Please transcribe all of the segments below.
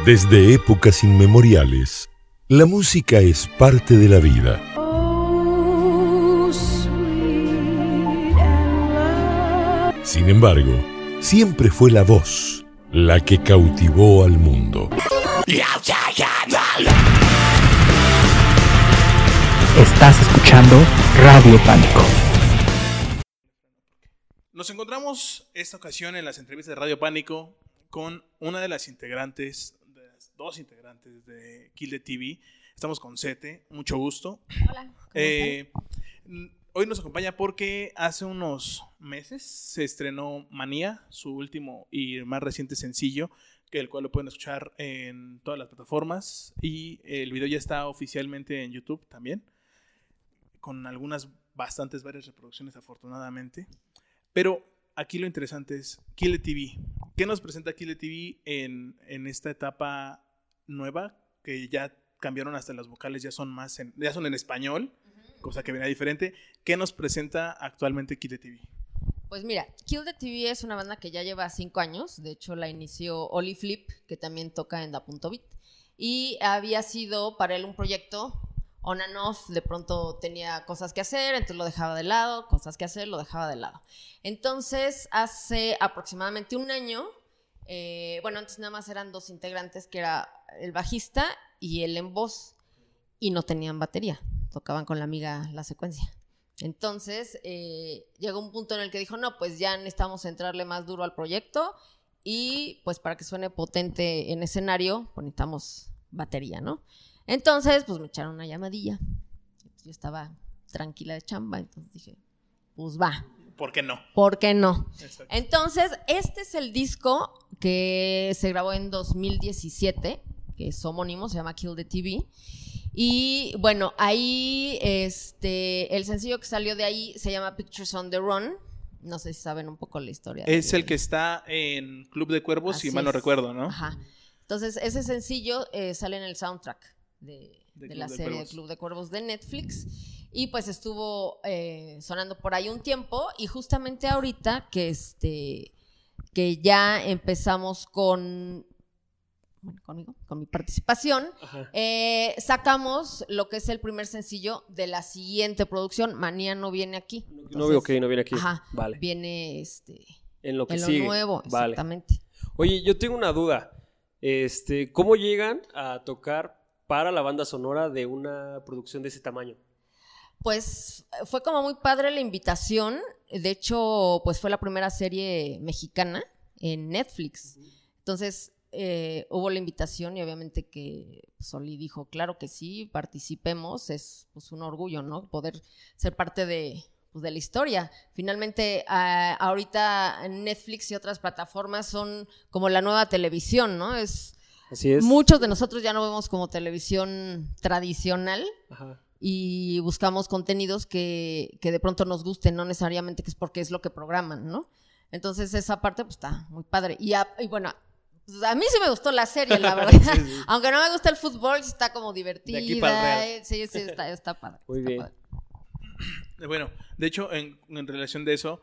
Desde épocas inmemoriales, la música es parte de la vida. Sin embargo, siempre fue la voz la que cautivó al mundo. Estás escuchando Radio Pánico. Nos encontramos esta ocasión en las entrevistas de Radio Pánico con una de las integrantes, dos integrantes de Kill the TV. Estamos con Sete, mucho gusto. Hola. ¿cómo Eh, hoy nos acompaña porque hace unos meses se estrenó Manía, su último y más reciente sencillo, que el cual lo pueden escuchar en todas las plataformas y el video ya está oficialmente en YouTube también, con algunas bastantes varias reproducciones afortunadamente. Pero aquí lo interesante es Kill the TV. ¿Qué nos presenta Kill the TV en, en esta etapa nueva? Que ya cambiaron hasta las vocales, ya son más en, ya son en español, cosa que venía diferente. ¿Qué nos presenta actualmente Kill the TV? Pues mira, Kill the TV es una banda que ya lleva cinco años. De hecho, la inició Oli Flip, que también toca en Da Punto Beat. Y había sido para él un proyecto on and off. De pronto tenía cosas que hacer, entonces lo dejaba de lado, cosas que hacer, lo dejaba de lado. Entonces, hace aproximadamente un año, eh, bueno, antes nada más eran dos integrantes, que era el bajista y el en voz, y no tenían batería. Tocaban con la amiga la secuencia. Entonces, eh, llegó un punto en el que dijo, no, pues ya necesitamos entrarle más duro al proyecto y pues para que suene potente en escenario, pues necesitamos batería, ¿no? Entonces, pues me echaron una llamadilla. Yo estaba tranquila de chamba, entonces dije, pues va, ¿Por qué no? ¿por qué no? Exacto. Entonces, este es el disco que se grabó en 2017, que es homónimo, se llama Kill the TV. Y bueno, ahí este, el sencillo que salió de ahí se llama Pictures on the Run. No sé si saben un poco la historia. Es el que está en Club de Cuervos, si mal no es. recuerdo, ¿no? Ajá. Entonces, ese sencillo eh, sale en el soundtrack de, De de la de serie Cuervos. Club de Cuervos de Netflix. Y pues estuvo eh, sonando por ahí un tiempo. Y justamente ahorita que este que ya empezamos con bueno, conmigo, con mi participación, eh, sacamos lo que es el primer sencillo de la siguiente producción. Manía no viene aquí. No veo que no viene aquí. Ajá, Vale. viene este, En lo que en lo sigue. nuevo, Vale. exactamente. Oye, yo tengo una duda. Este, ¿cómo llegan a tocar para la banda sonora de una producción de ese tamaño? Pues fue como muy padre la invitación. De hecho, pues fue la primera serie mexicana en Netflix. Entonces, eh, hubo la invitación y obviamente que Soli dijo, claro que sí, participemos. Es pues, un orgullo, ¿no? Poder ser parte de, pues, de la historia. Finalmente, ah, ahorita Netflix y otras plataformas son como la nueva televisión, ¿no? Es, Así es. muchos de nosotros ya no vemos como televisión tradicional Ajá. y buscamos contenidos que, que de pronto nos gusten, no necesariamente que es porque es lo que programan, ¿no? Entonces esa parte pues está muy padre. Y, a- y bueno, a mí sí me gustó la serie, la verdad. Aunque no me gusta el fútbol, está como divertida. aquí para el real. eh, Sí, sí, está, está padre. Muy está bien. padre. Bueno, de hecho, en, en relación de eso,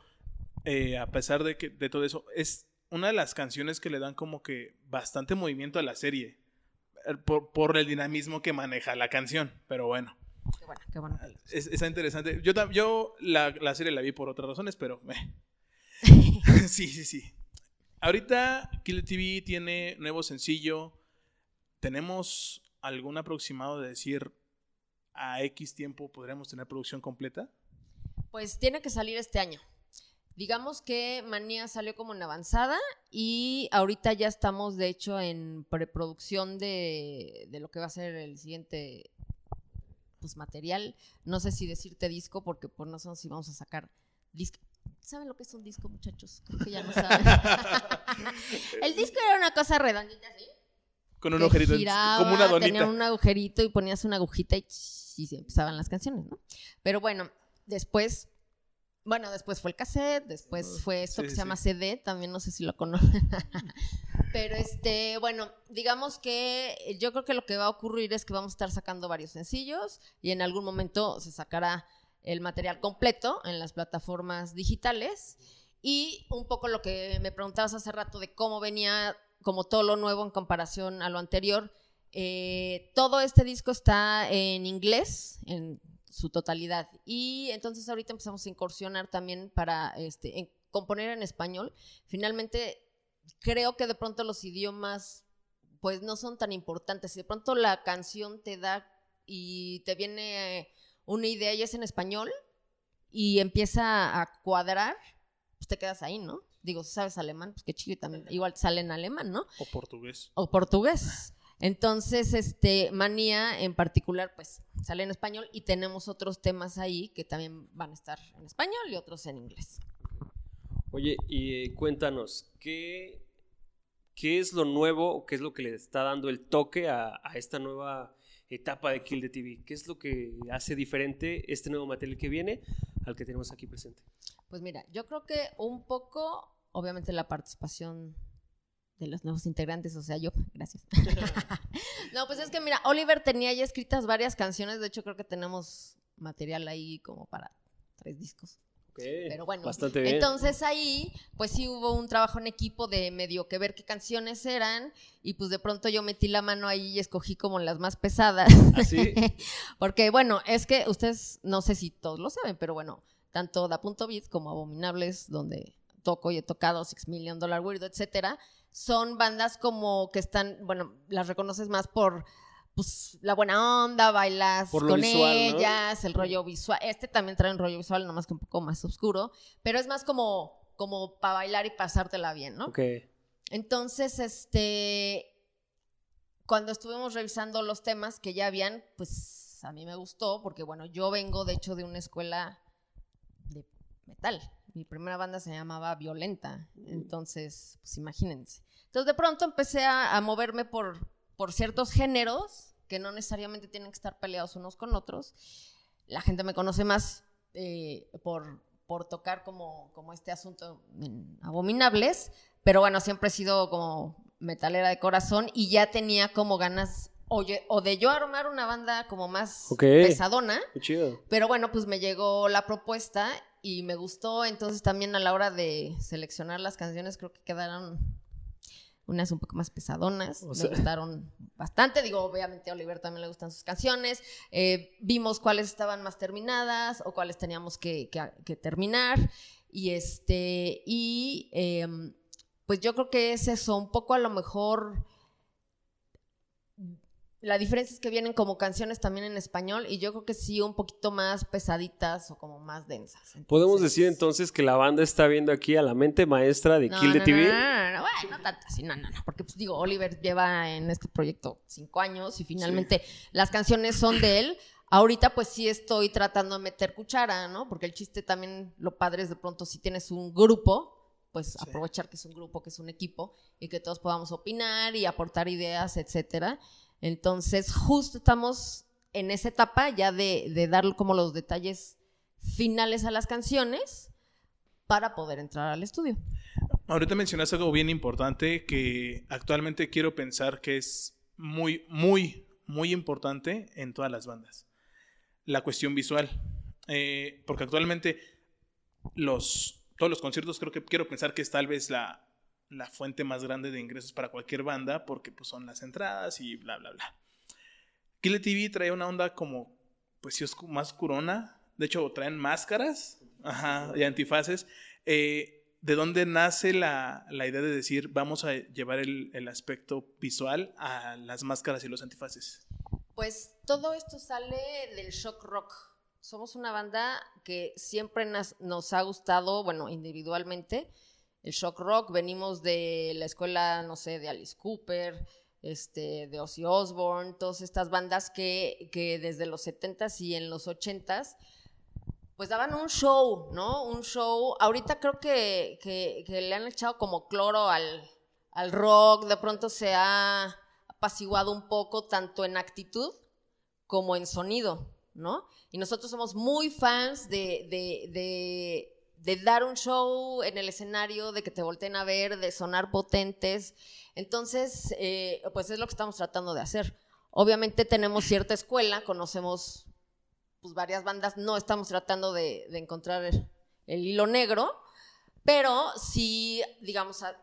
eh, a pesar de, que, de todo eso, es una de las canciones que le dan como que bastante movimiento a la serie. eh, Por, por el dinamismo que maneja la canción. Pero bueno, Qué bueno, qué bueno. es- está interesante. Yo, yo la, la serie la vi por otras razones, pero... eh. sí, sí, sí. Ahorita Kill TV tiene nuevo sencillo. ¿Tenemos algún aproximado de decir a X tiempo podremos tener producción completa? Pues tiene que salir este año. Digamos que Manía salió como en avanzada y ahorita ya estamos, de hecho, en preproducción de, de lo que va a ser el siguiente pues, material. No sé si decirte disco, porque pues, no sé si vamos a sacar disco. ¿Saben lo que es un disco, muchachos? Creo que ya no saben. el disco era una cosa redondita así. Con un agujerito, giraba, como una Tenía donita. un agujerito y ponías una agujita y, y se empezaban las canciones, ¿no? Pero bueno, después, bueno, después fue el cassette, después fue esto sí, que sí, se llama. CD, también no sé si lo conocen. Pero este, bueno, digamos que yo creo que lo que va a ocurrir es que vamos a estar sacando varios sencillos y en algún momento se sacará el material completo en las plataformas digitales. Y un poco lo que me preguntabas hace rato de cómo venía como todo lo nuevo en comparación a lo anterior. Eh, todo este disco está en inglés, en su totalidad. Y entonces ahorita empezamos a incursionar también para este, componer en español. Finalmente, creo que de pronto los idiomas pues no son tan importantes. Si de pronto la canción te da y te viene una idea y es en español y empieza a cuadrar, pues te quedas ahí, ¿no? Digo, si sabes alemán, pues qué chido, también igual sale en alemán, ¿no? O portugués. o portugués. Entonces, este, Manía en particular, pues sale en español y tenemos otros temas ahí que también van a estar en español y otros en inglés. Oye, y eh, cuéntanos, ¿qué, ¿qué es lo nuevo o qué es lo que le está dando el toque a, a esta nueva etapa de Kill the TV? ¿Qué es lo que hace diferente este nuevo material que viene al que tenemos aquí presente? Pues mira, yo creo que un poco, obviamente la participación de los nuevos integrantes, o sea, yo, gracias. no, pues es que mira, Oliver tenía ya escritas varias canciones, de hecho creo que tenemos material ahí como para tres discos. Pero bueno, bastante bien. Entonces ahí, pues sí hubo un trabajo en equipo de medio que ver qué canciones eran y pues de pronto yo metí la mano ahí y escogí como las más pesadas. ¿Así? Porque bueno, es que ustedes, no sé si todos lo saben, pero bueno, tanto Da Punto Beat como Abominables, donde toco y he tocado Six Million Dollar Weirdo, etcétera, son bandas como que están, bueno, las reconoces más por pues la buena onda, bailas con visual, ¿no? ellas, el rollo visual. Este también trae un rollo visual, nomás que un poco más oscuro, pero es más como, como para bailar y pasártela bien, ¿no? Ok. Entonces, este, cuando estuvimos revisando los temas que ya habían, pues a mí me gustó, porque bueno, yo vengo de hecho de una escuela de metal. Mi primera banda se llamaba Violenta, entonces, pues imagínense. Entonces, de pronto empecé a, a moverme por, por ciertos géneros que no necesariamente tienen que estar peleados unos con otros. La gente me conoce más eh, por, por tocar como, como este asunto en Abominables, pero bueno, siempre he sido como metalera de corazón y ya tenía como ganas oye, o de yo armar una banda como más pesadona, Qué chido. pero bueno, pues me llegó la propuesta y me gustó, entonces también a la hora de seleccionar las canciones creo que quedaron unas un poco más pesadonas, O me sea- gustaron bastante, digo, obviamente a Oliver también le gustan sus canciones, eh, vimos cuáles estaban más terminadas o cuáles teníamos que, que- que terminar y este, y em, pues yo creo que es eso, un poco a lo mejor... La diferencia es que vienen como canciones también en español y yo creo que sí un poquito más pesaditas o como más densas. Podemos Entonces- decir entonces que la banda está viendo aquí a la mente maestra de No, Kill the no, TV. No, no, no, no, bueno, no tanto así, no, no, no, porque pues digo, Oliver lleva en este proyecto cinco años y finalmente las canciones son de él. Ahorita pues sí estoy tratando de meter cuchara, ¿no? Porque el chiste también, lo padre es de pronto si tienes un grupo, pues aprovechar que es un grupo, que es un equipo y que todos podamos opinar y aportar ideas, etcétera. Entonces, justo estamos en esa etapa ya de, dar como los detalles finales a las canciones para poder entrar al estudio. Ahorita mencionaste algo bien importante que actualmente quiero pensar que es muy, muy, muy importante en todas las bandas. La cuestión visual. Eh, porque actualmente los, todos los conciertos creo que quiero pensar que es tal vez la, la fuente más grande de ingresos para cualquier banda porque pues son las entradas y bla, bla, bla. Kill TV trae una onda como, pues sí, más curona. De hecho, traen máscaras ajá, y antifaces. Eh, ¿De dónde nace la, la idea de decir vamos a llevar el, el aspecto visual a las máscaras y los antifaces? Pues todo esto sale del shock rock. Somos una banda que siempre nos ha gustado, bueno, individualmente, el shock rock. Venimos de la escuela, no sé, de Alice Cooper, este, de Ozzy Osbourne, todas estas bandas que, que desde los 70s y en los 80s pues daban un show, ¿no? Un show. Ahorita creo que, que- le han echado como cloro al, al rock, de pronto se ha apaciguado un poco tanto en actitud como en sonido, ¿no? Y nosotros somos muy fans de, de- de dar un show en el escenario, de que te volteen a ver, de sonar potentes. Entonces, eh, pues es lo que estamos tratando de hacer. Obviamente tenemos cierta escuela, conocemos pues varias bandas, no estamos tratando de, encontrar el, hilo negro, pero sí, digamos, a-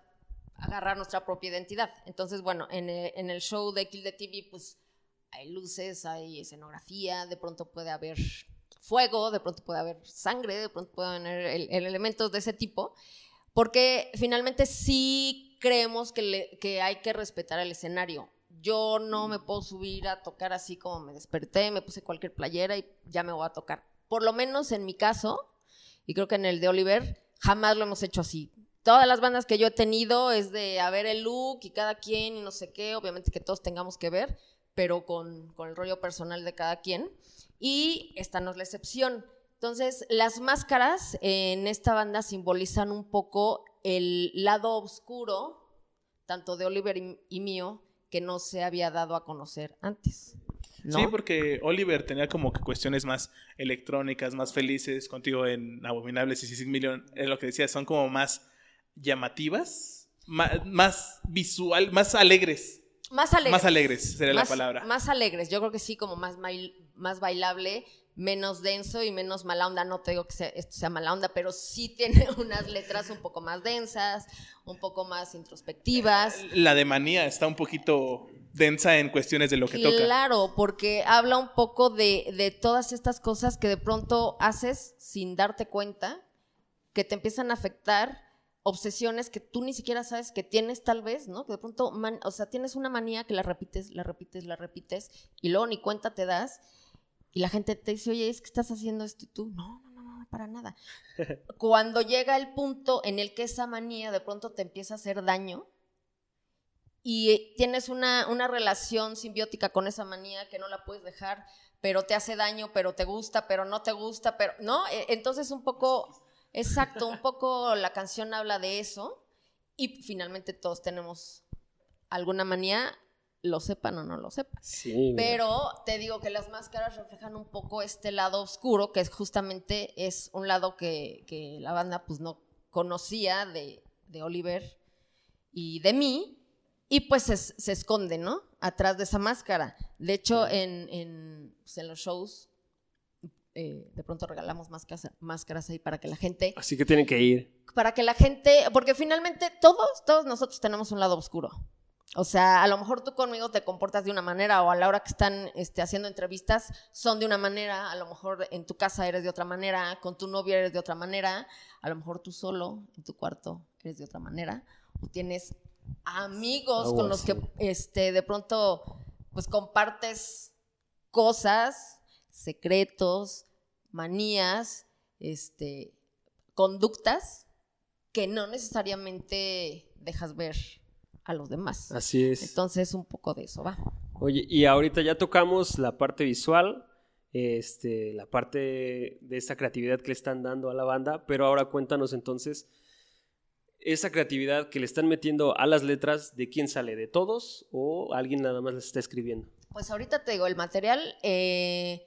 agarrar nuestra propia identidad. Entonces, bueno, en en el show de Kill the TV, pues hay luces, hay escenografía, de pronto puede haber fuego, de pronto puede haber sangre, de pronto puede haber el- el elementos de ese tipo, porque finalmente sí creemos que hay que respetar el escenario. Yo no me puedo subir a tocar así como me desperté, me puse cualquier playera y ya me voy a tocar. Por lo menos en mi caso, y creo que en el de Oliver, jamás lo hemos hecho así. Todas las bandas que yo he tenido es de a ver el look y cada quien y no sé qué, obviamente que todos tengamos que ver, pero con, con el rollo personal de cada quien. Y esta no es la excepción. Entonces, las máscaras en esta banda simbolizan un poco el lado oscuro, tanto de Oliver y, mío, que no se había dado a conocer antes. Sí, porque Oliver tenía como que cuestiones más electrónicas, más felices. Contigo en Abominables y Six Million, es lo que decía, son como más llamativas, ma- más, visual, más alegres. Más alegres. Más alegres sería la palabra. Más alegres, yo creo que sí, como más, más bailable, menos denso y menos mala onda. No te digo que sea- esto sea mala onda, pero sí tiene unas letras un poco más densas, un poco más introspectivas. La de Manía está un poquito densa en cuestiones de lo que toca. Claro, porque habla un poco de, de todas estas cosas que de pronto haces sin darte cuenta, que te empiezan a afectar, obsesiones que tú ni siquiera sabes que tienes tal vez, ¿no? Que de pronto, man- o sea, tienes una manía que la repites, la repites, la repites, y luego ni cuenta te das, y la gente te dice, oye, es que estás haciendo esto y tú, no, no, no, no, para nada. Cuando llega el punto en el que esa manía de pronto te empieza a hacer daño, y tienes una, una relación simbiótica con esa manía que no la puedes dejar, pero te hace daño, pero te gusta, pero no te gusta, pero no, E- entonces un poco, exacto, un poco la canción habla de eso y finalmente todos tenemos alguna manía, lo sepan o no lo sepan. Sí. Pero te digo que las máscaras reflejan un poco este lado oscuro, que es justamente es un lado que, que la banda pues no conocía de, de Oliver y de mí, y pues se, se esconde, ¿no? Atrás de esa máscara. De hecho, en, en, pues, en los shows, eh, de pronto regalamos máscaras, máscaras ahí para que la gente Así que tienen que ir. para que la gente, porque finalmente todos, todos nosotros tenemos un lado oscuro. O sea, a lo mejor tú conmigo te comportas de una manera o a la hora que están este, haciendo entrevistas son de una manera, a lo mejor en tu casa eres de otra manera, con tu novia eres de otra manera, a lo mejor tú solo en tu cuarto eres de otra manera, o tienes amigos con los que este, de pronto pues compartes cosas, secretos, manías, este, conductas que no necesariamente dejas ver a los demás. Así es. Entonces, un poco de eso va. Oye, y ahorita ya tocamos la parte visual, este, la parte de esta creatividad que le están dando a la banda, pero ahora cuéntanos entonces esa creatividad que le están metiendo a las letras, ¿de quién sale? ¿De todos o alguien nada más las está escribiendo? Pues ahorita te digo, el material eh,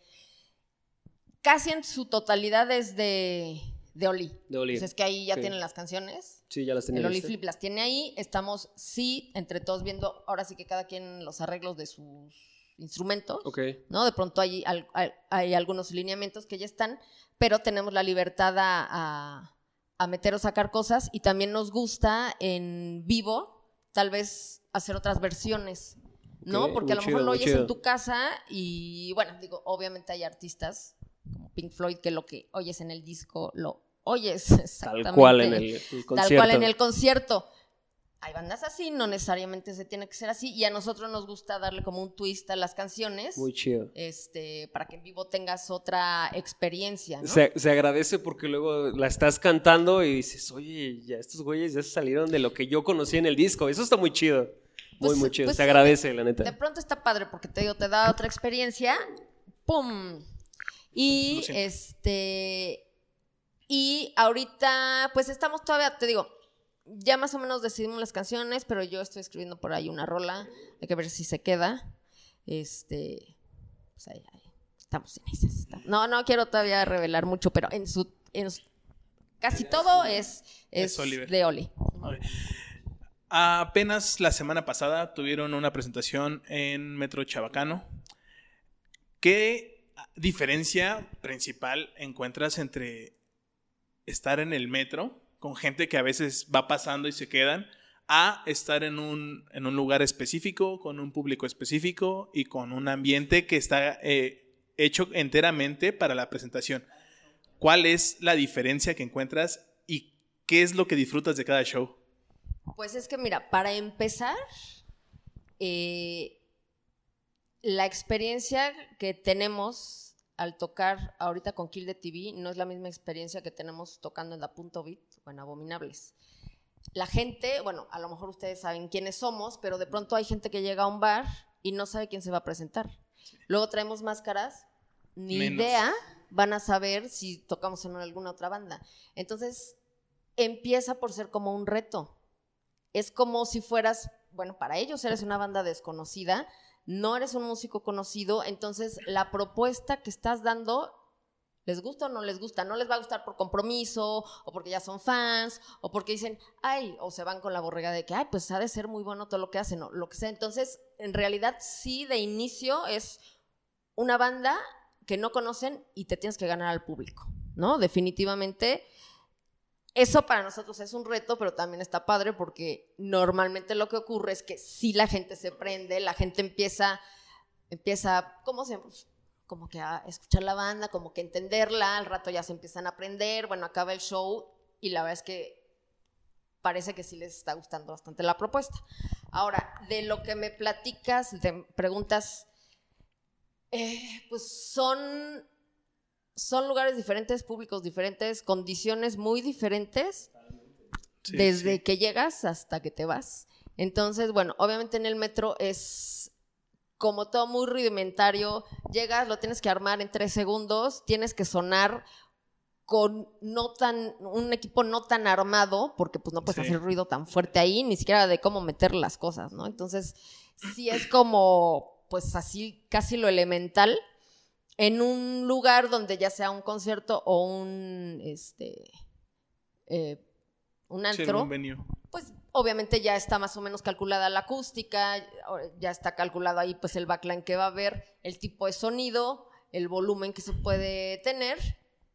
casi en su totalidad es de, de Oli. De Oli. Pues es que ahí ya Ok. tienen las canciones. Sí, ya las tenía El Oli. Flip las tiene ahí. Estamos, sí, entre todos viendo, ahora sí que cada quien los arreglos de sus instrumentos. Ok. ¿no? De pronto hay, al- hay, hay algunos lineamientos que ya están, pero tenemos la libertad a, a- a meter o sacar cosas y también nos gusta en vivo tal vez hacer otras versiones, ¿no? Porque a lo chido, mejor lo oyes chido. en tu casa y bueno, digo, obviamente hay artistas Pink Floyd que lo que oyes en el disco lo oyes Tal exactamente. cual en el, el concierto. Tal cual en el concierto. Hay bandas así, no necesariamente se tiene que ser así. Y a nosotros nos gusta darle como un twist a las canciones. Muy chido. Este, para que en vivo tengas otra experiencia, ¿no? Se, se agradece porque luego la estás cantando y dices, oye, ya estos güeyes ya se salieron de lo que yo conocí en el disco. Eso está muy chido. Muy, Pues- muy chido. pues se agradece, la De neta. pronto está padre porque te digo, te da otra experiencia. ¡Pum! Y este. Y ahorita, pues estamos todavía, te digo, ya más o menos decidimos las canciones, pero yo estoy escribiendo por ahí una rola. Hay que ver si se queda. Este. Pues ahí, ahí. Estamos en esas. estamos- No, no quiero todavía revelar mucho, pero en su. En su- casi todo es, es, Es Oliver. de Oli. Apenas la semana pasada tuvieron una presentación en Metro Chabacano. ¿Qué diferencia principal encuentras entre estar en el metro con gente que a veces va pasando y se quedan a estar en un, en un lugar específico, con un público específico y con un ambiente que está eh, hecho enteramente para la presentación. ¿Cuál es la diferencia que encuentras y qué es lo que disfrutas de cada show? Pues es que mira, para empezar, eh, la experiencia que tenemos al tocar ahorita con Kill the TV no es la misma experiencia que tenemos tocando en la Punto Beat o en Abominables. La gente, bueno, a lo mejor ustedes saben quiénes somos, pero de pronto hay gente que llega a un bar y no sabe quién se va a presentar. Luego traemos máscaras, ni Menos. idea van a saber si tocamos en alguna otra banda. Entonces, empieza por ser como un reto. Es como si fueras, bueno, para ellos eres una banda desconocida, no eres un músico conocido, entonces la propuesta que estás dando, ¿les gusta o no les gusta? No les va a gustar por compromiso, o porque ya son fans, o porque dicen, ay, o se van con la borrega de que, ay, pues ha de ser muy bueno todo lo que hacen, o lo que sea. Entonces, en realidad, sí, de inicio es una banda que no conocen y te tienes que ganar al público, ¿no? Definitivamente. Eso para nosotros es un reto, pero también está padre porque normalmente lo que ocurre es que si la gente se prende, la gente empieza, empieza, ¿cómo se pues, Como que a escuchar la banda, como que entenderla, al rato ya se empiezan a aprender, bueno, acaba el show y la verdad es que parece que sí les está gustando bastante la propuesta. Ahora, de lo que me platicas, te preguntas, eh, pues son, son lugares diferentes, públicos diferentes, condiciones muy diferentes, Sí, desde sí. que llegas hasta que te vas. Entonces, bueno, obviamente en el metro es como todo muy rudimentario. Llegas, lo tienes que armar en tres segundos, tienes que sonar con no tan, un equipo no tan armado, porque pues no puedes Sí. hacer ruido tan fuerte ahí, ni siquiera de cómo meter las cosas, ¿no? Entonces, sí es como, pues así, casi lo elemental, en un lugar donde ya sea un concierto o un, este, eh, un Sí, antro, un venue. pues obviamente ya está más o menos calculada la acústica, ya está calculado ahí pues el backline que va a haber, el tipo de sonido, el volumen que se puede tener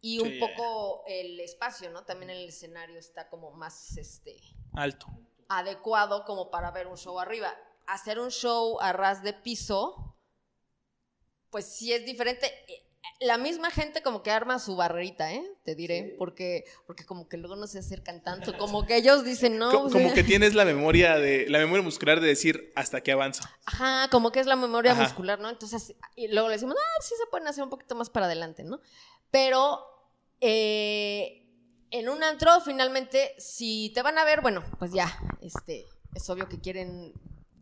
y un Sí, poco el espacio, ¿no? También el escenario está como más este Alto. adecuado como para ver un show arriba. Hacer un show a ras de piso, pues sí es diferente. Eh, La misma gente como que arma su barrerita, ¿eh? Te diré, porque, porque como que luego no se acercan tanto, como que ellos dicen, no, Co- como que tienes la memoria de la memoria muscular de decir hasta que avanzo. Ajá, como que es la memoria Ajá. muscular, ¿no? Entonces, y luego le decimos, ah, sí se pueden hacer un poquito más para adelante, ¿no? Pero eh, en un antro, finalmente, si te van a ver, bueno, pues ya, este, es obvio que quieren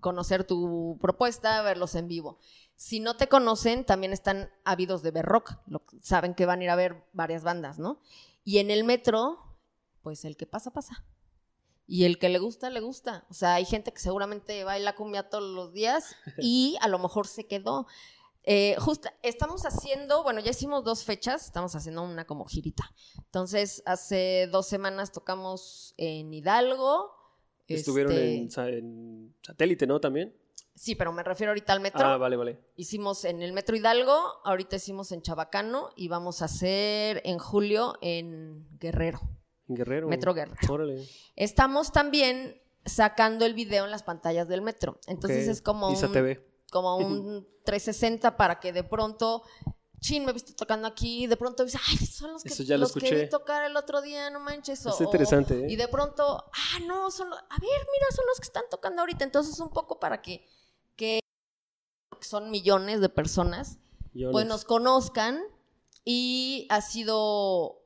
conocer tu propuesta, verlos en vivo. Si no te conocen, también están ávidos de ver rock, lo- saben que van a ir a ver varias bandas, ¿no? Y en el metro, pues el que pasa, pasa. Y el que le gusta, le gusta. O sea, hay gente que seguramente baila cumbia todos los días y a lo mejor se quedó. Eh, justo, estamos haciendo, bueno, ya hicimos dos fechas, estamos haciendo una como girita. Entonces, hace dos semanas tocamos en Hidalgo. Estuvieron este, en, en satélite, ¿no? También. Sí, pero me refiero ahorita al metro. Ah, vale, vale. Hicimos en el Metro Hidalgo, ahorita hicimos en Chabacano y vamos a hacer en julio en Guerrero, En Guerrero. Metro Guerrero. Órale. Estamos también sacando el video en las pantallas del metro. Entonces es como Isa un, TV. como un 360 para que de pronto, chin, me viste tocando aquí, y de pronto dices, ay, son los que, Eso ya lo los que escuché. vi tocar el otro día, no manches. o- Está interesante, ¿eh? Y de pronto, ah, no, son los, a ver, mira, son los que están tocando ahorita. Entonces un poco para que son millones de personas, pues nos conozcan y ha sido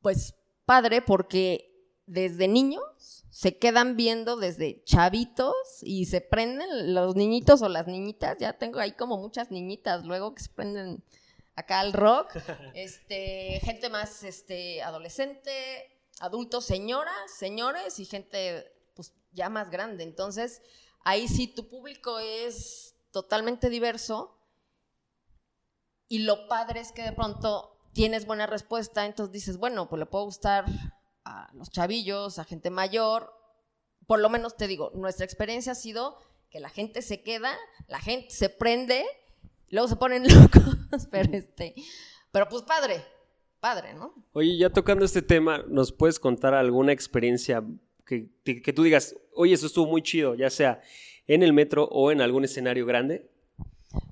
pues padre porque desde niños se quedan viendo desde chavitos y se prenden los niñitos o las niñitas, ya tengo ahí como muchas niñitas luego que se prenden acá al rock, este, gente más este adolescente, adultos, señoras, señores y gente pues ya más grande. Entonces, ahí sí tu público es totalmente diverso y lo padre es que de pronto tienes buena respuesta, entonces dices, bueno, pues le puedo gustar a los chavillos, a gente mayor. Por lo menos te digo, nuestra experiencia ha sido que la gente se queda, la gente se prende, luego se ponen locos, pero este, pero pues padre, padre, ¿no? Oye, ya tocando este tema, ¿nos puedes contar alguna experiencia que, que- que tú digas, oye, eso estuvo muy chido, ya sea en el metro o en algún escenario grande.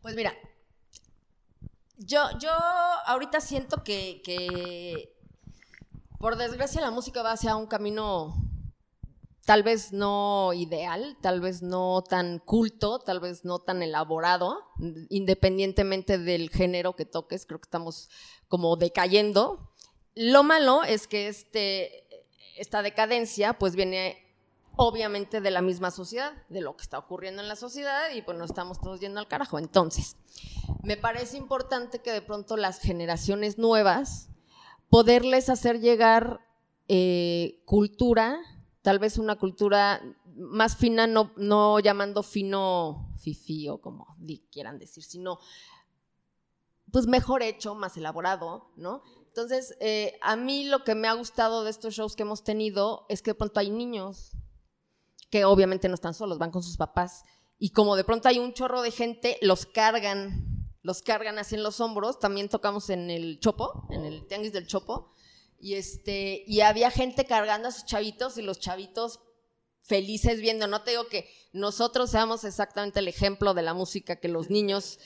Pues mira, yo, yo ahorita siento que, que, por desgracia, la música va hacia un camino tal vez no ideal, tal vez no tan culto, tal vez no tan elaborado, independientemente del género que toques, creo que estamos como decayendo. Lo malo es que este, esta decadencia pues viene obviamente de la misma sociedad, de lo que está ocurriendo en la sociedad y pues nos estamos todos yendo al carajo. Entonces, me parece importante que de pronto las generaciones nuevas, poderles hacer llegar eh, cultura, tal vez una cultura más fina, no, no llamando fino fifi o como quieran decir, sino pues mejor hecho, más elaborado, ¿no? Entonces, eh, a mí lo que me ha gustado de estos shows que hemos tenido es que de pronto hay niños que obviamente no están solos, van con sus papás. Y como de pronto hay un chorro de gente, los cargan, los cargan así en los hombros. También tocamos en el Chopo, en el Tianguis del Chopo. Y, este, y había gente cargando a sus chavitos y los chavitos felices viendo. No te digo que nosotros seamos exactamente el ejemplo de la música que los niños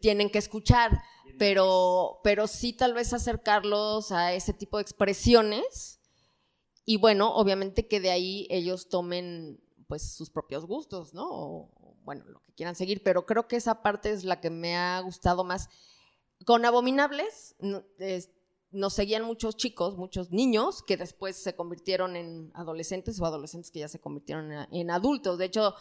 tienen que escuchar, pero, pero sí tal vez acercarlos a ese tipo de expresiones y bueno, obviamente que de ahí ellos tomen pues sus propios gustos, ¿no? O, bueno, lo que quieran seguir, pero creo que esa parte es la que me ha gustado más. Con Abominables no- es- nos seguían muchos chicos, muchos niños que después se convirtieron en adolescentes o adolescentes que ya se convirtieron en, en adultos. De hecho,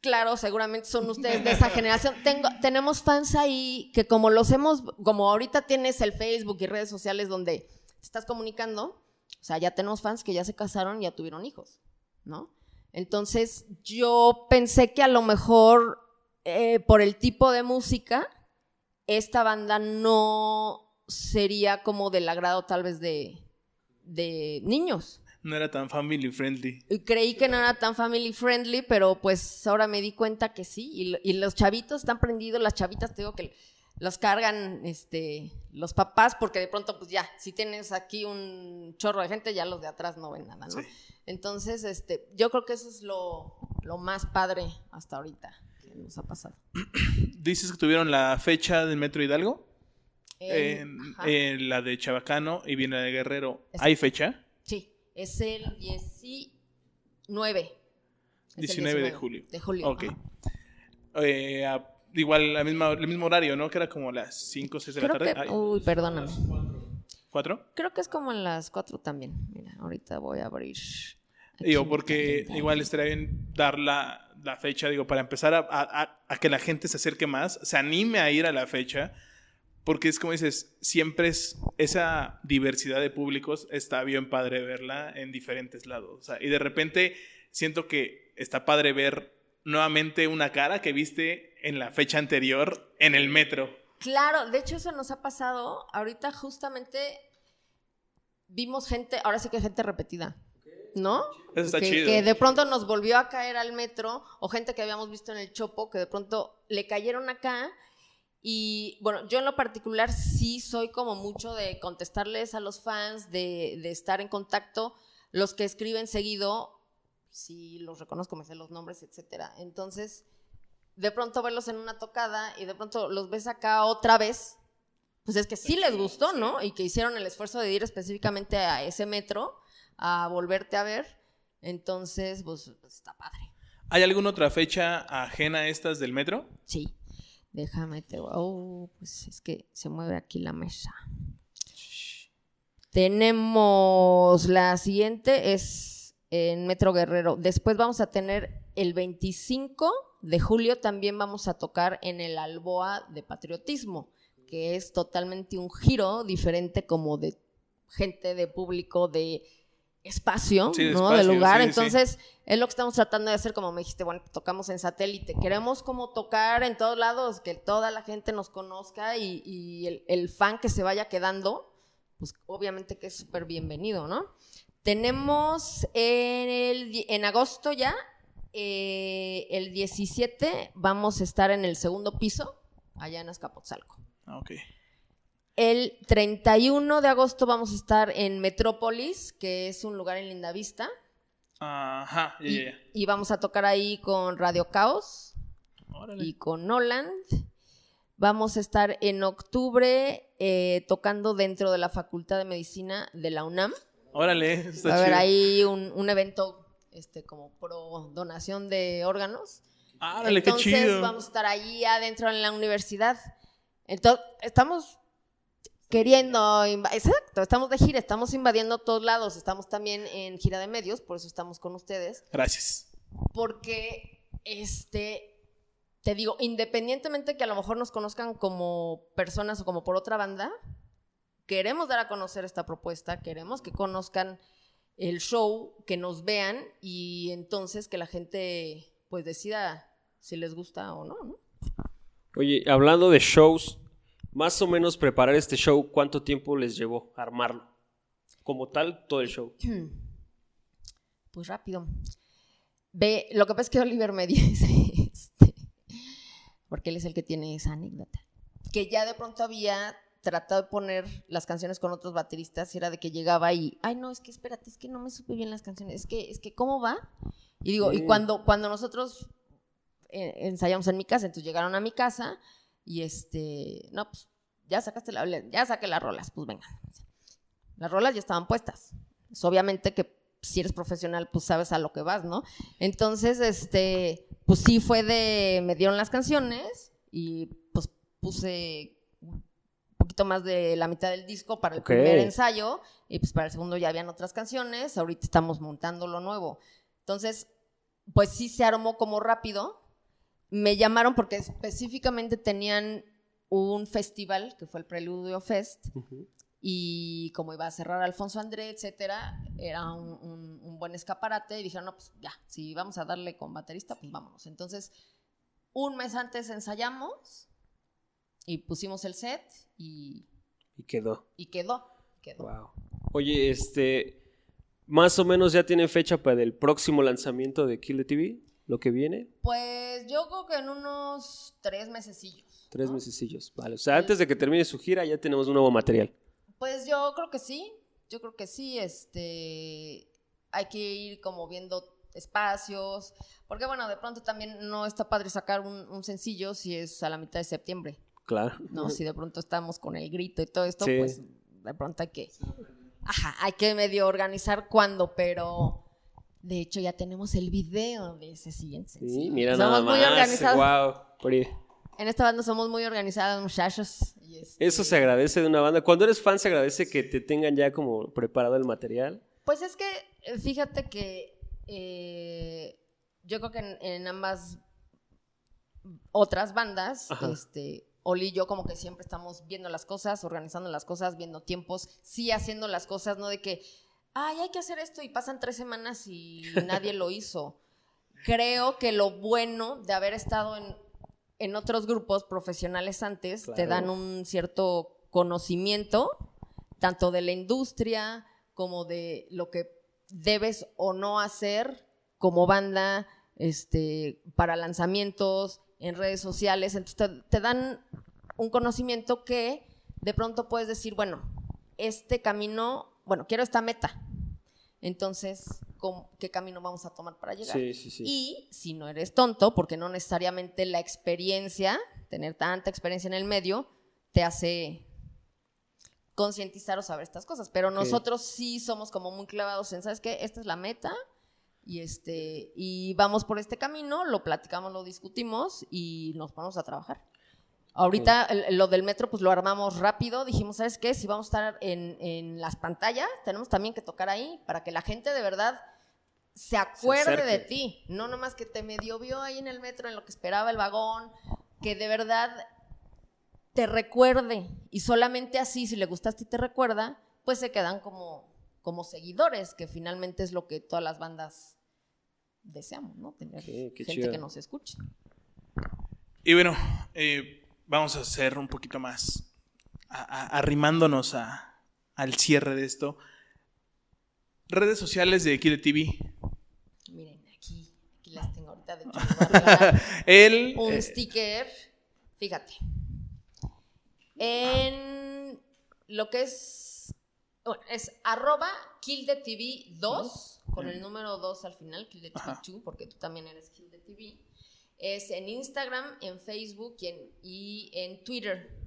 claro, seguramente son ustedes de esa generación. Tengo, tenemos fans ahí que como los hemos, como ahorita tienes el Facebook y redes sociales donde te estás comunicando, o sea, ya tenemos fans que ya se casaron y ya tuvieron hijos, ¿no? Entonces, yo pensé que a lo mejor eh, por el tipo de música, esta banda no sería como del agrado tal vez de, de niños. No era tan family friendly. Y creí que no era tan family friendly, pero pues ahora me di cuenta que sí. Y los chavitos están prendidos, las chavitas, te digo que los cargan este, los papás, porque de pronto, pues ya, si tienes aquí un chorro de gente, ya los de atrás no ven nada, ¿no? Sí. Entonces, este, yo creo que eso es lo, lo más padre hasta ahorita que nos ha pasado. Dices que tuvieron la fecha del Metro Hidalgo, en la de Chabacano y viene la de Guerrero. Exacto. ¿Hay fecha? Sí, es el 19. Es el 19 de julio. De julio. Ok. Eh, a- igual la misma, el mismo horario, ¿no? Que era como las 5 o 6 de la Creo tarde. que, Ay, uy, perdóname. ¿Cuatro? Creo que es como en las 4 también. Mira, ahorita voy a abrir. Digo, porque igual estaría bien dar la, la fecha, digo, para empezar a, a- a- a que la gente se acerque más, se anime a ir a la fecha, porque es como dices, siempre es esa diversidad de públicos, está bien padre verla en diferentes lados. O sea, y de repente siento que está padre ver nuevamente una cara que viste en la fecha anterior en el metro. Claro, de hecho eso nos ha pasado. Ahorita justamente vimos gente, ahora sí que gente repetida, ¿no? Eso está que, chido. que de pronto nos volvió a caer al metro, o gente que habíamos visto en el Chopo, que de pronto le cayeron acá. Y bueno, yo en lo particular sí soy como mucho de contestarles a los fans, de, de estar en contacto. Los que escriben seguido, sí los reconozco, me sé los nombres, etcétera. Entonces, de pronto verlos en una tocada y de pronto los ves acá otra vez, pues es que sí les gustó, ¿no? Y que hicieron el esfuerzo de ir específicamente a ese metro a volverte a ver. Entonces, pues, pues, está padre. ¿Hay alguna otra fecha ajena a estas del metro? Sí. Déjame te Oh, pues es que se mueve aquí la mesa. Tenemos la siguiente es en Metro Guerrero. Después vamos a tener el 25 de julio también vamos a tocar en el Alboa de Patriotismo, que es totalmente un giro diferente como de gente, de público, de espacio, Sí, de ¿no? espacio, de lugar. sí, sí. Entonces, es lo que estamos tratando de hacer, como me dijiste, bueno, tocamos en satélite. Queremos como tocar en todos lados, que toda la gente nos conozca y, y el, el fan que se vaya quedando, pues obviamente que es súper bienvenido, ¿no? Tenemos en, el, di- en agosto ya, eh, el 17, vamos a estar en el segundo piso, allá en Azcapotzalco. Ah, ok. El 31 de agosto vamos a estar en Metrópolis, que es un lugar en Lindavista. Ajá, ya, Y, ya, ya. y vamos a tocar ahí con Radio Caos Órale. y con Noland. Vamos a estar en octubre eh, tocando dentro de la Facultad de Medicina de la UNAM. Órale, está Va a haber ahí un, un evento este, como pro donación de órganos. Órale, qué Entonces chido. vamos a estar ahí adentro en la universidad. Entonces, estamos queriendo, exacto, estamos de gira, estamos invadiendo todos lados, estamos también en gira de medios, por eso estamos con ustedes, Gracias. porque, este, te digo, independientemente que a lo mejor nos conozcan como personas o como por otra banda, queremos dar a conocer esta propuesta, queremos que conozcan el show, que nos vean y entonces que la gente pues decida si les gusta o no, ¿no? Oye, hablando de shows, más o menos preparar este show, ¿cuánto tiempo les llevó armarlo? Como tal, todo el show. Pues rápido. Ve, lo que pasa es que Oliver me dice, este, porque él es el que tiene esa anécdota, que ya de pronto había tratado de poner las canciones con otros bateristas y era de que llegaba y, ay no, es que espérate, es que no me supe bien las canciones, es que, es que, ¿cómo va? Y digo, y cuando, cuando nosotros eh, ensayamos en mi casa, entonces llegaron a mi casa y este, no, pues ya sacaste la, ya saqué las rolas, pues venga. Las rolas ya estaban puestas. Pues, obviamente que si eres profesional, pues sabes a lo que vas, ¿no? Entonces, este, pues sí fue de, me dieron las canciones y pues puse poquito más de la mitad del disco para el Ok. primer ensayo y pues para el segundo ya habían otras canciones, ahorita estamos montando lo nuevo. Entonces, pues sí se armó como rápido. Me llamaron porque específicamente tenían un festival que fue el Preludio Fest y como iba a cerrar Alfonso André, etcétera, era un, un- un buen escaparate y dijeron, no, pues ya, si vamos a darle con baterista, pues vámonos. Entonces, un mes antes ensayamos y pusimos el set y, Y quedó. y quedó, quedó. Wow. Oye, este, más o menos ya tienen fecha para el próximo lanzamiento de Kill the TV, lo que viene, Pues yo creo que en unos tres mesecillos. tres ¿no? mesecillos. Vale, o sea, antes de que termine su gira ya tenemos un nuevo material. Pues yo creo que sí, yo creo que sí, este, hay que ir como viendo espacios, porque bueno, de pronto también no está padre sacar un, un sencillo si es a la mitad de septiembre, Claro. ¿no? Si de pronto estamos con el grito y todo esto, Sí. pues de pronto hay que, ajá, hay que medio organizar cuándo, pero de hecho ya tenemos el video de ese siguiente Sí, mira Somos nada muy más. organizados. Wow. En esta banda somos muy organizados, muchachos. este- Eso se agradece de una banda. Cuando eres fan se agradece que te tengan ya como preparado el material. Pues es que, eh, fíjate que eh, yo creo que en, en ambas otras bandas, Ajá. este, Oli y yo como que siempre estamos viendo las cosas, organizando las cosas, viendo tiempos, sí haciendo las cosas, no de que, ay, hay que hacer esto y pasan tres semanas y nadie lo hizo. Creo que lo bueno de haber estado en, en otros grupos profesionales antes te dan un cierto conocimiento, tanto de la industria como de lo que debes o no hacer como banda, este, para lanzamientos en redes sociales. Entonces te, te dan un conocimiento que de pronto puedes decir, bueno, este camino, bueno, quiero esta meta. Entonces, ¿cómo- ¿qué camino vamos a tomar para llegar? Sí, sí, sí. Y si no eres tonto, porque no necesariamente la experiencia, tener tanta experiencia en el medio, te hace concientizar o saber estas cosas. Pero nosotros sí somos como muy clavados en, ¿sabes qué? Esta es la meta y, este, y vamos por este camino, lo platicamos, lo discutimos y nos ponemos a trabajar. Ahorita el- lo del metro, pues lo armamos rápido. Dijimos, ¿sabes qué? Si vamos a estar en, en las pantallas, tenemos también que tocar ahí para que la gente de verdad se acuerde de acerque. ti. No nomás que te medio vio ahí en el metro, en lo que esperaba el vagón, que de verdad te recuerde. Y solamente así, si le gustaste y te recuerda, pues se quedan como, como seguidores, que finalmente es lo que todas las bandas deseamos, ¿no? Tener Qué- qué gente chido. que nos escuche. Y bueno, eh, vamos a hacer un poquito más, a- a- arrimándonos a- al cierre de esto. Redes sociales de Kile TV. Miren, aquí, aquí las tengo ahorita. De El, un eh, sticker. Fíjate. En lo que es, es arroba KillTheTV2, con el número 2 al final, KillTheTV2, porque tú también eres KillTheTV. Es en Instagram, en Facebook y en, y en Twitter.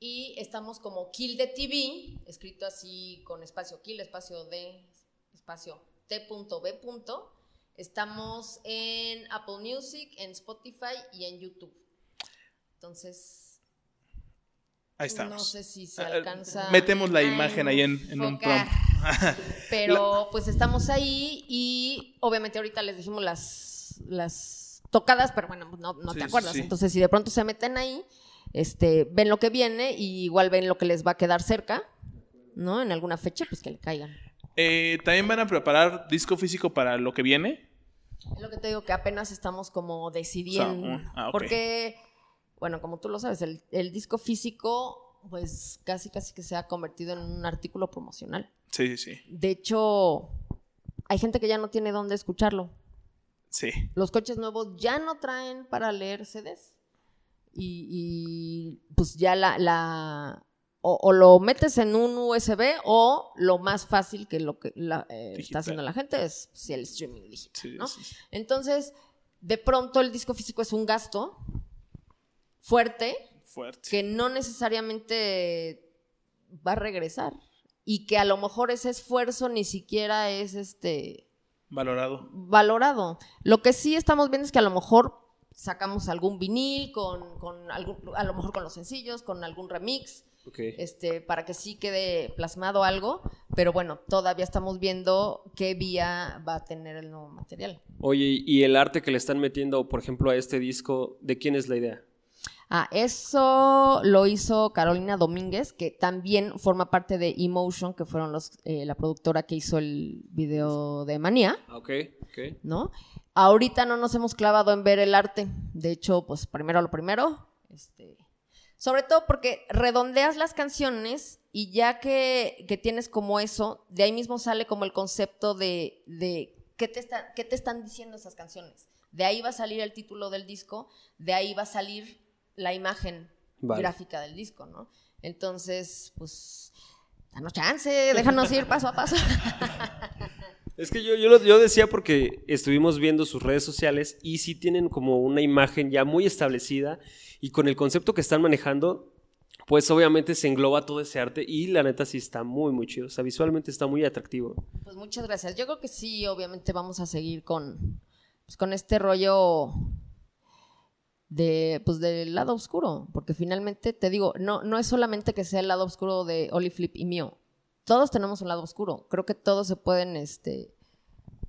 Y estamos como Kill the TV, escrito así con espacio Kill, espacio D, espacio T.B. Estamos en Apple Music, en Spotify y en YouTube. Entonces, Ahí estamos. no sé si se Ah, alcanza. metemos la a imagen ahí en- en un prompt. Pero pues estamos ahí y obviamente ahorita les dijimos las, las tocadas, pero bueno, no, no Sí, te acuerdas. sí. Entonces, si de pronto se meten ahí, este, ven lo que viene y igual ven lo que les va a quedar cerca, ¿no? En alguna fecha, pues que le caigan. Eh, También van a preparar disco físico para lo que viene. Es lo que te digo que apenas estamos como decidiendo. O sea, un- ah, ok. Porque, bueno, como tú lo sabes, el, el disco físico, pues casi casi que se ha convertido en un artículo promocional. Sí, sí, sí. De hecho, hay gente que ya no tiene dónde escucharlo. Sí. Los coches nuevos ya no traen para leer CDs. Y, y, pues ya la, la o, o lo metes en un USB o lo más fácil que lo que la, eh, está haciendo la gente es pues, el streaming digital. sí, ¿no? sí, sí. Entonces, de pronto el disco físico es un gasto fuerte Fuerte. que no necesariamente va a regresar y que a lo mejor ese esfuerzo ni siquiera es este Valorado. valorado. Lo que sí estamos viendo es que a lo mejor sacamos algún vinil con, con algún, a lo mejor con los sencillos, con algún remix, este, para que sí quede plasmado algo, pero bueno, todavía estamos viendo qué vía va a tener el nuevo material. Oye, ¿y el arte que le están metiendo, por ejemplo, a este disco, de quién es la idea? Ah, eso lo hizo Carolina Domínguez, que también forma parte de Emotion, que fueron los, eh, la productora que hizo el video de Manía. Ah, Ok, ok. ¿no? Ahorita no nos hemos clavado en ver el arte. De hecho, pues primero lo primero. Este, sobre todo porque redondeas las canciones y ya que, que tienes como eso, de ahí mismo sale como el concepto de, de ¿qué, te está- qué te están diciendo esas canciones. De ahí va a salir el título del disco, de ahí va a salir la imagen Vale. gráfica del disco, ¿no? Entonces, pues, danos chance, déjanos ir paso a paso. Es que yo, yo, lo- yo decía porque estuvimos viendo sus redes sociales y sí tienen como una imagen ya muy establecida y con el concepto que están manejando, pues obviamente se engloba todo ese arte y la neta sí está muy, muy chido. O sea, visualmente está muy atractivo. Pues muchas gracias. Yo creo que sí, obviamente vamos a seguir con, pues, con este rollo de, pues, del lado oscuro, porque finalmente te digo, no, no es solamente que sea el lado oscuro de Oliflip y mío. Todos tenemos un lado oscuro. Creo que todos se pueden, este,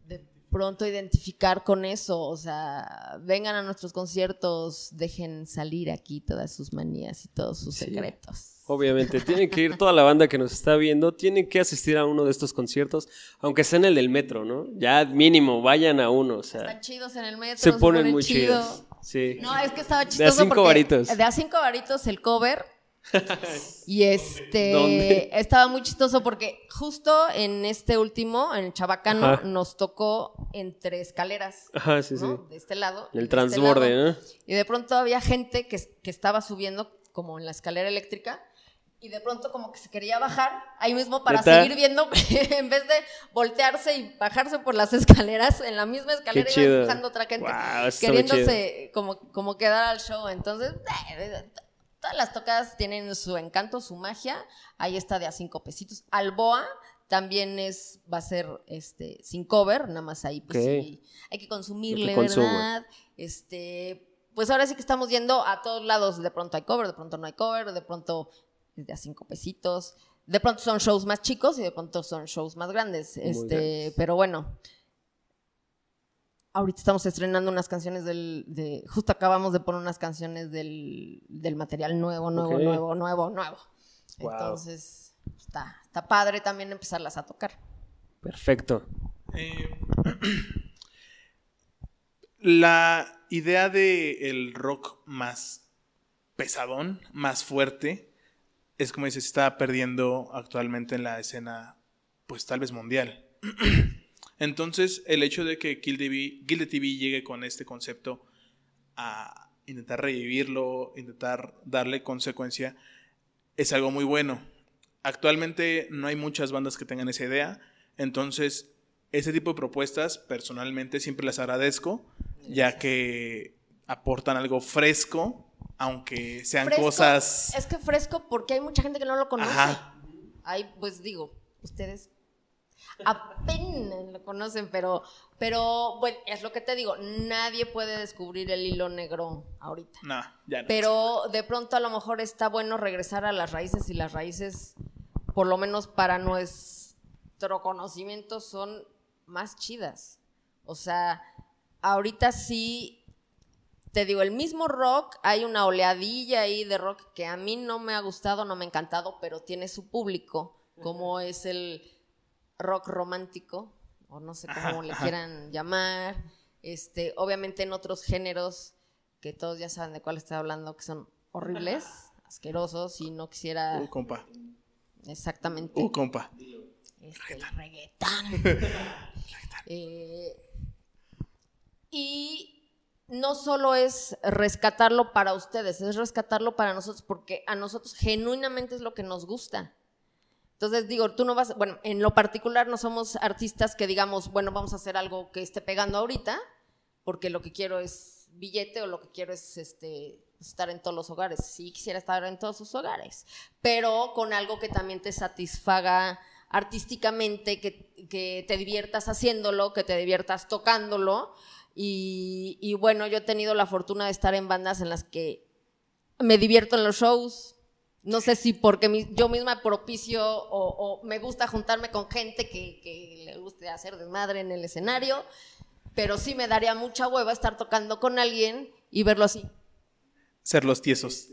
de pronto identificar con eso. O sea, vengan a nuestros conciertos, dejen salir aquí todas sus manías y todos sus Sí. secretos. Obviamente, tiene que ir toda la banda que nos está viendo, tiene que asistir a uno de estos conciertos, aunque sea en el del metro, ¿no? Ya mínimo, vayan a uno, o sea, Están chidos en el metro. se ponen muy chido. chidos. Sí. No, es que estaba De a chistoso cinco porque varitos. de a cinco varitos el cover. y este ¿Dónde? estaba muy chistoso porque justo en este último, en el Chabacano, Ajá. nos tocó entre escaleras, Ajá, sí, sí. De este lado. El este transborde, lado. ¿no? Y de pronto había gente que, que estaba subiendo como en la escalera eléctrica y de pronto como que se quería bajar ahí mismo para seguir viendo en vez de voltearse y bajarse por las escaleras en la misma escalera iba empujando otra gente queriéndose como, como quedar al show. Entonces, eh, todas las tocadas tienen su encanto, su magia. Ahí está de a cinco pesitos. Alboa también es, va a ser este sin cover, nada más ahí pues sí, hay que consumirle, que. ¿verdad? Este, pues ahora sí que estamos yendo a todos lados, de pronto hay cover, de pronto no hay cover, de pronto es de a cinco pesitos. De pronto son shows más chicos y de pronto son shows más grandes. Muy este, grandes. pero bueno, Ahorita estamos estrenando unas canciones del. De, justo acabamos de poner unas canciones del, del material nuevo, nuevo, nuevo, nuevo, nuevo. Wow. Entonces, está, está padre también empezarlas a tocar. Perfecto. Eh, la idea de el rock más pesadón, más fuerte, es como dices, está perdiendo actualmente en la escena, pues tal vez mundial. Entonces, el hecho de que Kill TV, TV llegue con este concepto a intentar revivirlo, intentar darle consecuencia, es algo muy bueno. Actualmente no hay muchas bandas que tengan esa idea, entonces ese tipo de propuestas personalmente siempre las agradezco, ya que aportan algo fresco, aunque sean Fresco, cosas... Es que fresco porque hay mucha gente que no lo conoce. Ajá. Pues digo, ustedes apenas lo conocen, pero, pero bueno, es lo que te digo, nadie puede descubrir el hilo negro ahorita. No, ya no. Pero de pronto a lo mejor está bueno regresar a las raíces y las raíces, por lo menos para nuestro conocimiento, son más chidas. O sea, ahorita sí, te digo, el mismo rock, hay una oleadilla ahí de rock que a mí no me ha gustado, no me ha encantado, pero tiene su público, como es el rock romántico, o no sé cómo le quieran llamar. Este, obviamente en otros géneros, que todos ya saben de cuál estoy hablando, que son horribles, asquerosos, y no quisiera Uh, compa. exactamente Uh, compa. este, el reggaetón. Eh, y no solo es rescatarlo para ustedes, es rescatarlo para nosotros, porque a nosotros genuinamente es lo que nos gusta. Entonces digo, tú no vas, bueno, en lo particular no somos artistas que digamos, bueno, vamos a hacer algo que esté pegando ahorita, porque lo que quiero es billete o lo que quiero es este estar en todos los hogares. Sí quisiera estar en todos sus hogares, pero con algo que también te satisfaga artísticamente, que, que te diviertas haciéndolo, que te diviertas tocándolo. Y, y bueno, yo he tenido la fortuna de estar en bandas en las que me divierto en los shows. No sé si porque mi- yo misma propicio o, o me gusta juntarme con gente que, que le guste hacer desmadre en el escenario, pero sí me daría mucha hueva estar tocando con alguien y verlo así. Ser los tiesos.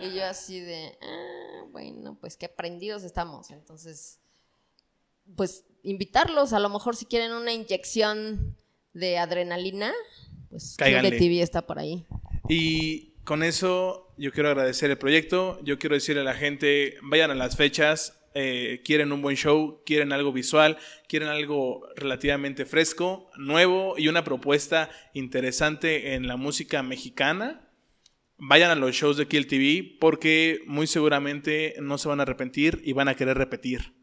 Y yo así de, ah, bueno, pues qué aprendidos estamos. Entonces, pues invitarlos, a lo mejor si quieren una inyección de adrenalina, pues Cáiganle. TV está por ahí. Y con eso yo quiero agradecer el proyecto. Yo quiero decirle a la gente, vayan a las fechas. eh, quieren un buen show, quieren algo visual, quieren algo relativamente fresco, nuevo y una propuesta interesante en la música mexicana. Vayan a los shows de Kill TV porque muy seguramente no se van a arrepentir y van a querer repetir.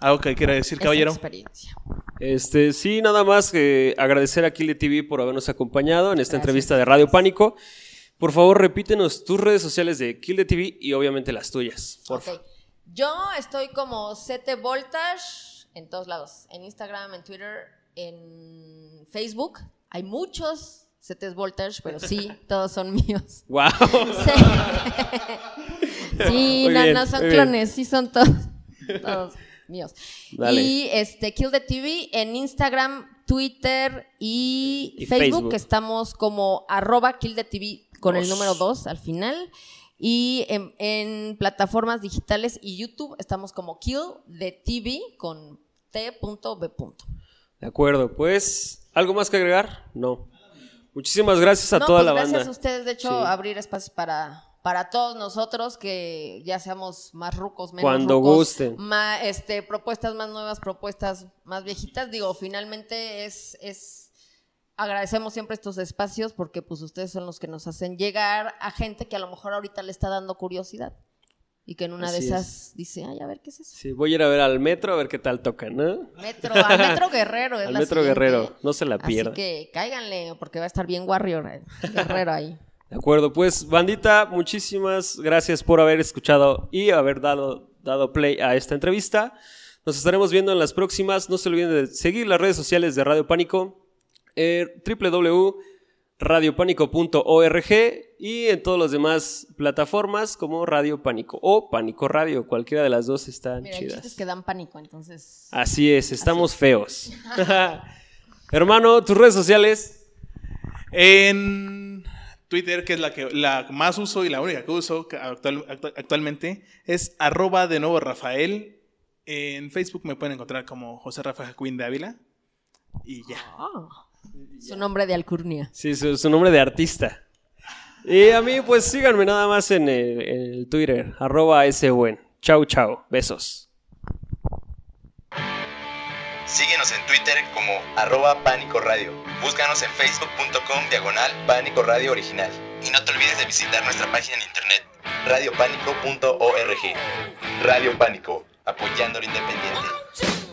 ¿Algo que quiera decir, Esa caballero? experiencia. Este, sí, nada más que agradecer a Kill the TV por habernos acompañado en esta Gracias. entrevista de Radio Pánico. Por favor, repítenos tus redes sociales de Kill the TV y obviamente las tuyas. Por Ok. Yo estoy como CT Voltage en todos lados. En Instagram, en Twitter, en Facebook. Hay muchos CT Voltage, pero sí, todos son míos. Wow. Sí, no, bien, no son bien. clones, sí son todos, todos míos. Dale. Y este Kill the TV en Instagram, Twitter y, Y Facebook, Facebook. estamos como arroba Kill the TV con el número 2 al final. Y en, en plataformas digitales y YouTube estamos como Kill the TV con t.b. De acuerdo, pues, ¿algo más que agregar? No. Muchísimas gracias a No, toda pues la gracias banda. a ustedes, de hecho, Sí. abrir espacios para, para todos nosotros, que ya seamos más rucos, menos Cuando rucos, gusten. ma- este, propuestas más nuevas, propuestas más viejitas. Digo, finalmente es, es agradecemos siempre estos espacios porque pues ustedes son los que nos hacen llegar a gente que a lo mejor ahorita le está dando curiosidad y que en una Así de es. esas dice, ay, a ver qué es eso. Sí, voy a ir a ver al metro a ver qué tal tocan, ¿no? Metro, al Metro Guerrero. Es Al la Metro siguiente. Guerrero, no se la Así pierdan. que cáiganle porque va a estar bien Warrior, eh, Guerrero ahí. De acuerdo, pues bandita, muchísimas gracias por haber escuchado y haber dado, dado play a esta entrevista. Nos estaremos viendo en las próximas. No se olviden de seguir las redes sociales de Radio Pánico, eh, www.radiopánico.org y en todas las demás plataformas como Radio Pánico o Pánico Radio. Cualquiera de las dos están Mira, chidas. es que dan pánico, entonces... Así es, estamos feos. Hermano, tus redes sociales. En Twitter, que es la que la más uso y la única que uso actual- actu- actualmente, es arroba de nuevo Rafael. En Facebook me pueden encontrar como José Rafael Queen de Ávila. Y ya. Ah, su nombre de alcurnia. Sí, su, su nombre de artista. Y a mí, pues síganme nada más en el, en el Twitter, arroba buen. Chau, chau. Besos. Síguenos en Twitter como arroba Pánico Radio. Búscanos en facebook.com diagonal Pánico Radio Original. Y no te olvides de visitar nuestra página en internet radiopánico.org. Radio Pánico, apoyando lo independiente.